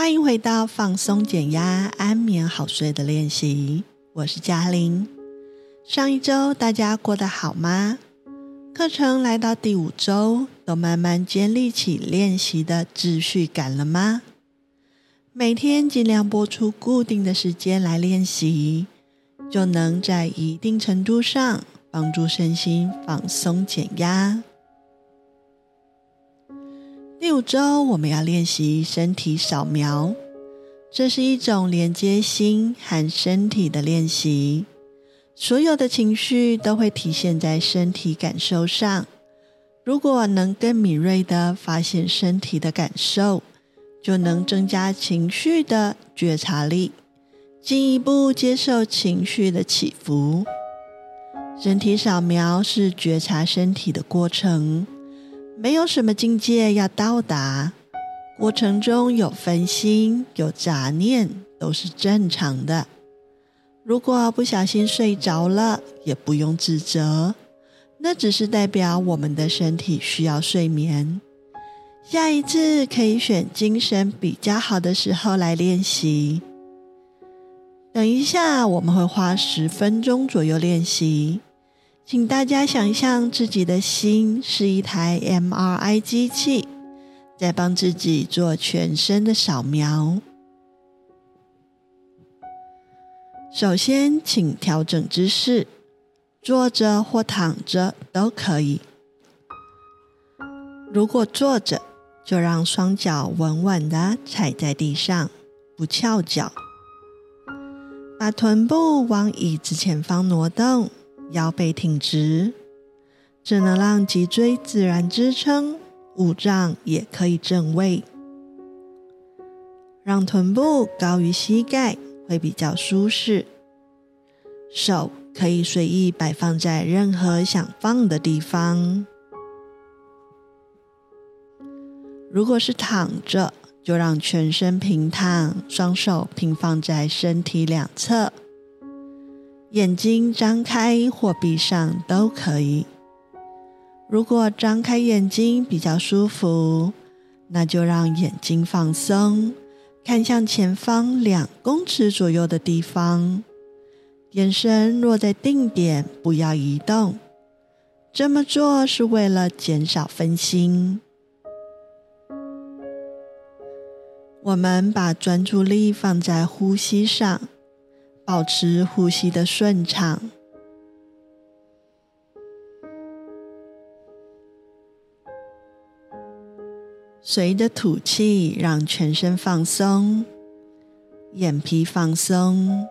欢迎回到放松、减压、安眠、好睡的练习。我是嘉玲。上一周大家过得好吗？课程来到第五周，都慢慢建立起练习的秩序感了吗？每天尽量拨出固定的时间来练习，就能在一定程度上帮助身心放松减压。第五周我们要练习身体扫描，这是一种连接心和身体的练习。所有的情绪都会体现在身体感受上。如果能更敏锐地发现身体的感受，就能增加情绪的觉察力，进一步接受情绪的起伏。身体扫描是觉察身体的过程，没有什么境界要到达。过程中有分心、有杂念，都是正常的。如果不小心睡着了，也不用自责，那只是代表我们的身体需要睡眠。下一次可以选精神比较好的时候来练习。等一下我们会花十分钟左右练习，请大家想象自己的心是一台 MRI 机器，在帮自己做全身的扫描。首先，请调整姿势，坐着或躺着都可以。如果坐着，就让双脚稳稳地踩在地上，不翘脚，把臀部往椅子前方挪动，腰背挺直，这能让脊椎自然支撑，五脏也可以正位，让臀部高于膝盖会比较舒适，手可以随意摆放在任何想放的地方。如果是躺着，就让全身平躺，双手平放在身体两侧，眼睛张开或闭上都可以。如果张开眼睛比较舒服，那就让眼睛放松，看向前方两公尺左右的地方，眼神落在定点，不要移动。这么做是为了减少分心。我们把专注力放在呼吸上，保持呼吸的顺畅。随着吐气，让全身放松，眼皮放松，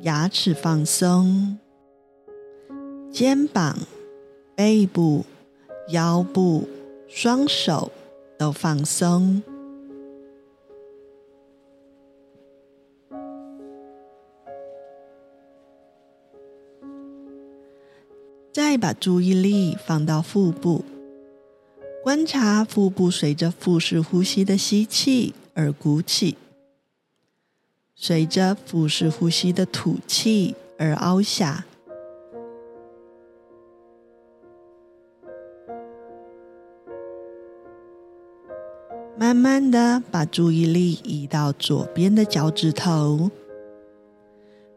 牙齿放松，肩膀、背部、腰部、双手都放松。再把注意力放到腹部，观察腹部随着腹式呼吸的吸气而鼓起，随着腹式呼吸的吐气而凹下。慢慢的把注意力移到左边的脚趾头，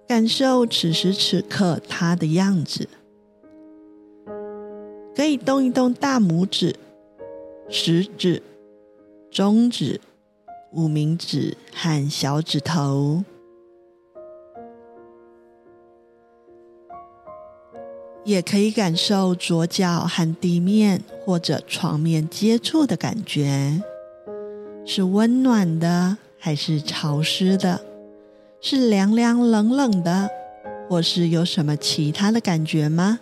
感受此时此刻它的样子。可以动一动大拇指、食指、中指、无名指和小指头，也可以感受左脚和地面或者床面接触的感觉，是温暖的还是潮湿的？是凉凉冷冷的，或是有什么其他的感觉吗？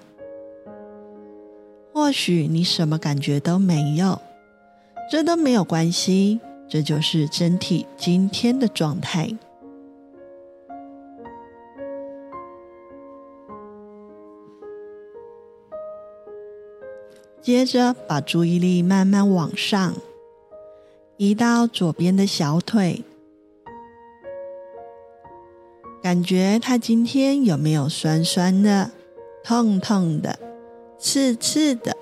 或许你什么感觉都没有，这都没有关系，这就是身体今天的状态。接着把注意力慢慢往上移到左边的小腿，感觉它今天有没有酸酸的、痛痛的？刺刺的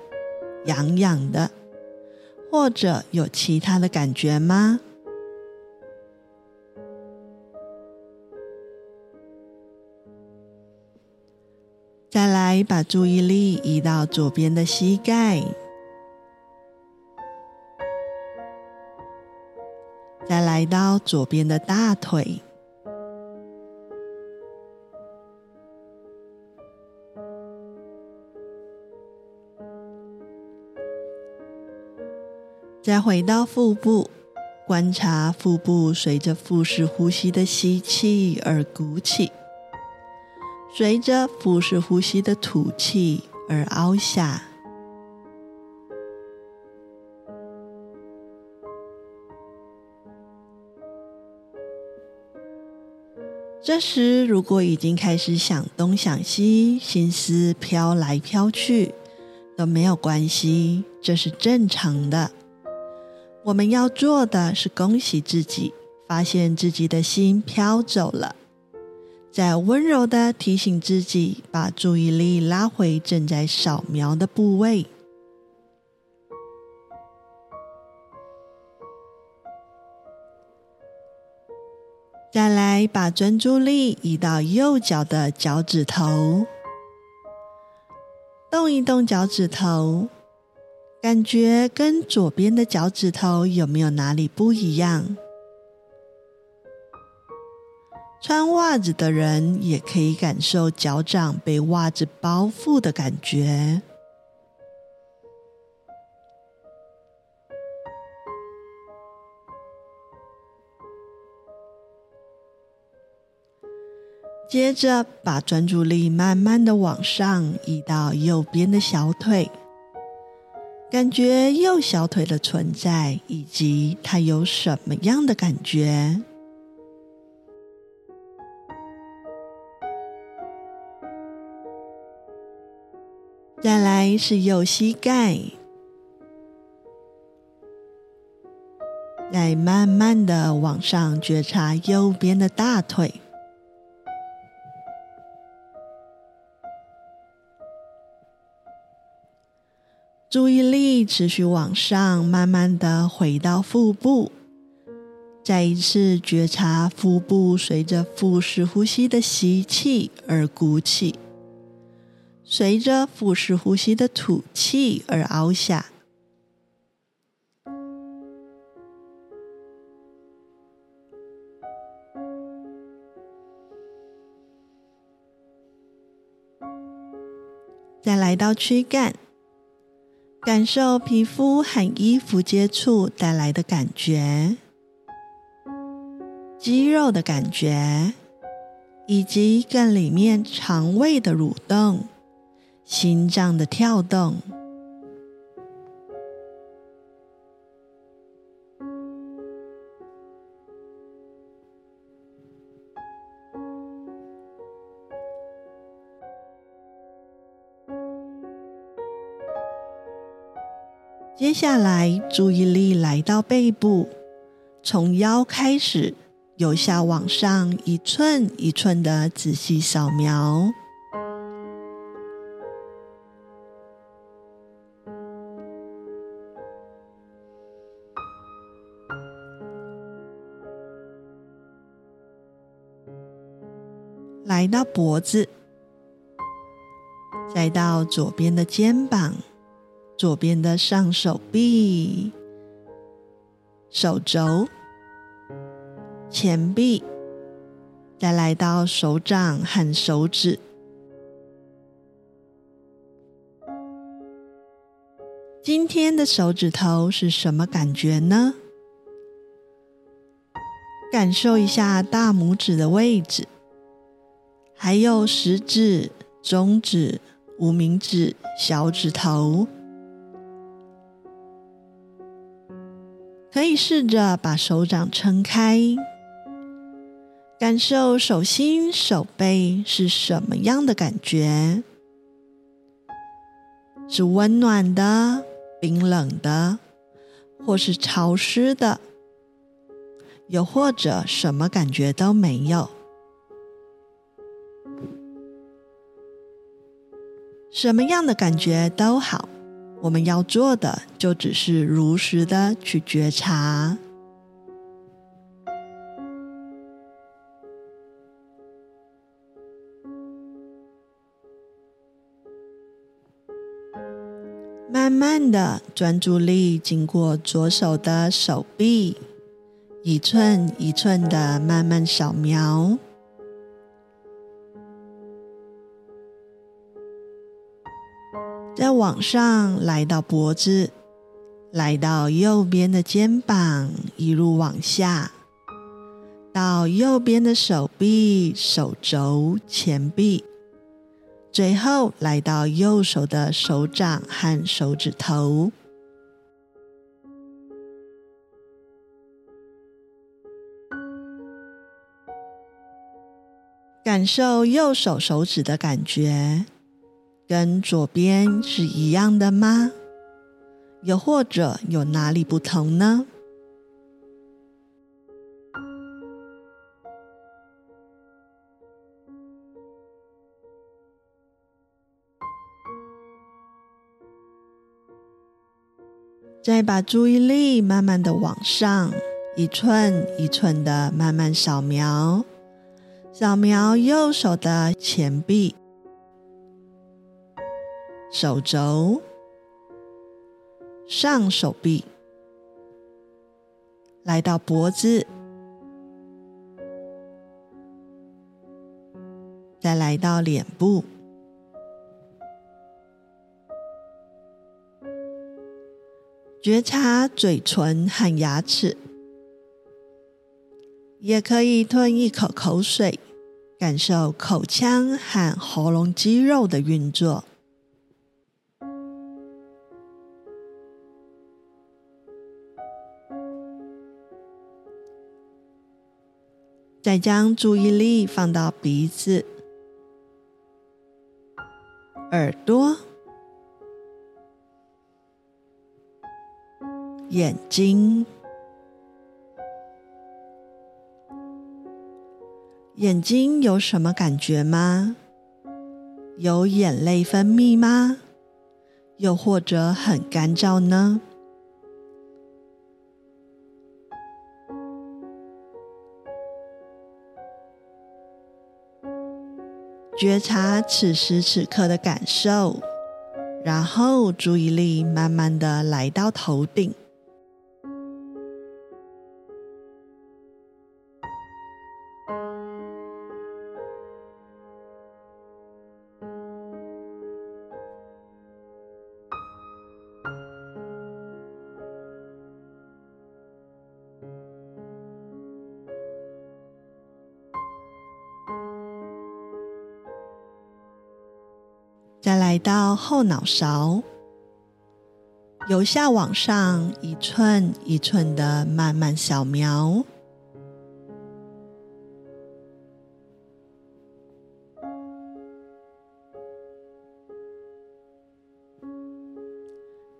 痒痒的或者有其他的感觉吗？再来把注意力移到左边的膝盖再来到左边的大腿。再回到腹部，观察腹部随着腹式呼吸的吸气而鼓起。随着腹式呼吸的吐气而凹下，这时如果已经开始想东想西，心思飘来飘去，都没有关系，这是正常的。我们要做的是恭喜自己，发现自己的心飘走了。再温柔的提醒自己，把注意力拉回正在扫描的部位。再来，把专注力移到右脚的脚趾头，动一动脚趾头，感觉跟左边的脚趾头有没有哪里不一样？穿袜子的人也可以感受脚掌被袜子包覆的感觉。接着，把专注力慢慢的往上移到右边的小腿，感觉右小腿的存在，以及它有什么样的感觉。再来是右膝盖，再慢慢的往上觉察右边的大腿，注意力持续往上，慢慢的回到腹部，再一次觉察腹部随着腹式呼吸的吸气而鼓起。随着腹式呼吸的吐气而凹下，再来到躯干，感受皮肤和衣服接触带来的感觉，肌肉的感觉，以及更里面肠胃的蠕动。心脏的跳动，下来注意力来到背部，从腰开始，由下往上一寸一寸的仔细扫描。来到脖子，再到左边的肩膀、左边的上手臂、手肘、前臂，再来到手掌和手指。今天的手指头是什么感觉呢？感受一下大拇指的位置。还有食指、中指、无名指、小指头，可以试着把手掌撑开，感受手心、手背是什么样的感觉？是温暖的、冰冷的，或是潮湿的，又或者什么感觉都没有。什么样的感觉都好，我们要做的就只是如实的去觉察。慢慢的专注力经过左手的手臂一寸一寸的慢慢扫描。再往上来到脖子，来到右边的肩膀，一路往下，到右边的手臂、手肘、前臂。最后来到右手的手掌和手指头，感受右手手指的感觉，跟左边是一样的吗？又或者有哪里不同呢？再把注意力慢慢的往上，一寸一寸的慢慢扫描，扫描右手的前臂、手肘、上手臂，来到脖子，再来到脸部。觉察嘴唇和牙齿，也可以吞一口口水，感受口腔和喉咙肌肉的运作。再将注意力放到鼻子、耳朵。眼睛，眼睛有什么感觉吗？有眼泪分泌吗？又或者很干燥呢？觉察此时此刻的感受，然后注意力慢慢的来到头顶。再来到后脑勺，由下往上一寸一寸的慢慢扫描，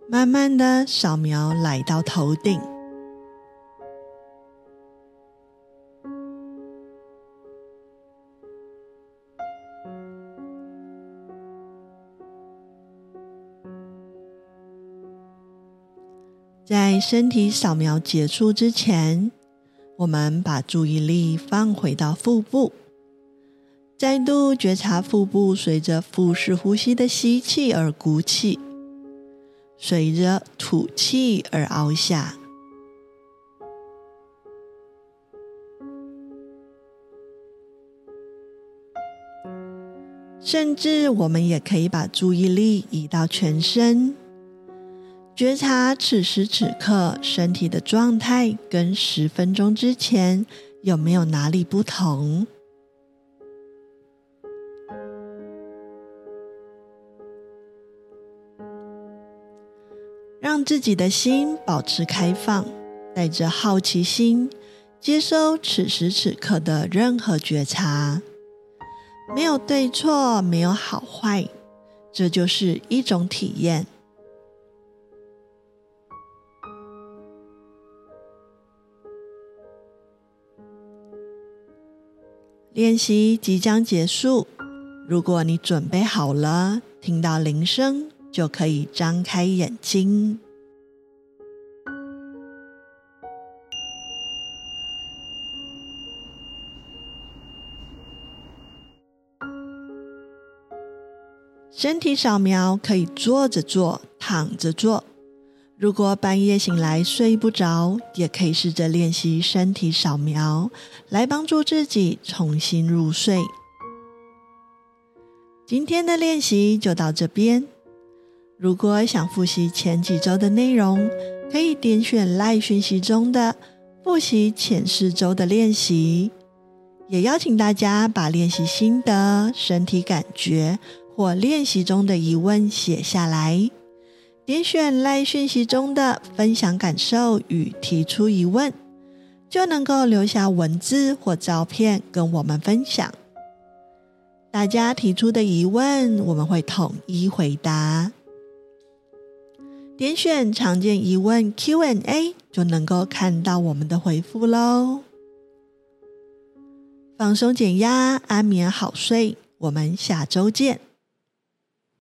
慢慢的扫描来到头顶。在身体扫描结束之前，我们把注意力放回到腹部，再度觉察腹部随着腹式呼吸的吸气而鼓起，随着吐气而凹下。甚至我们也可以把注意力移到全身。觉察此时此刻身体的状态跟十分钟之前有没有哪里不同？让自己的心保持开放，带着好奇心，接收此时此刻的任何觉察。没有对错，没有好坏，这就是一种体验。练习即将结束，如果你准备好了，听到铃声就可以张开眼睛。身体扫描可以坐着做、躺着做。如果半夜醒来睡不着，也可以试着练习身体扫描，来帮助自己重新入睡。今天的练习就到这边。如果想复习前几周的内容，可以点选 LINE 讯息中的复习前四周的练习。也邀请大家把练习心得、身体感觉或练习中的疑问写下来。点选赖讯息中的分享感受与提出疑问，就能够留下文字或照片跟我们分享。大家提出的疑问，我们会统一回答。点选常见疑问 Q&A，就能够看到我们的回复喽。放松减压，安眠好睡，我们下周见。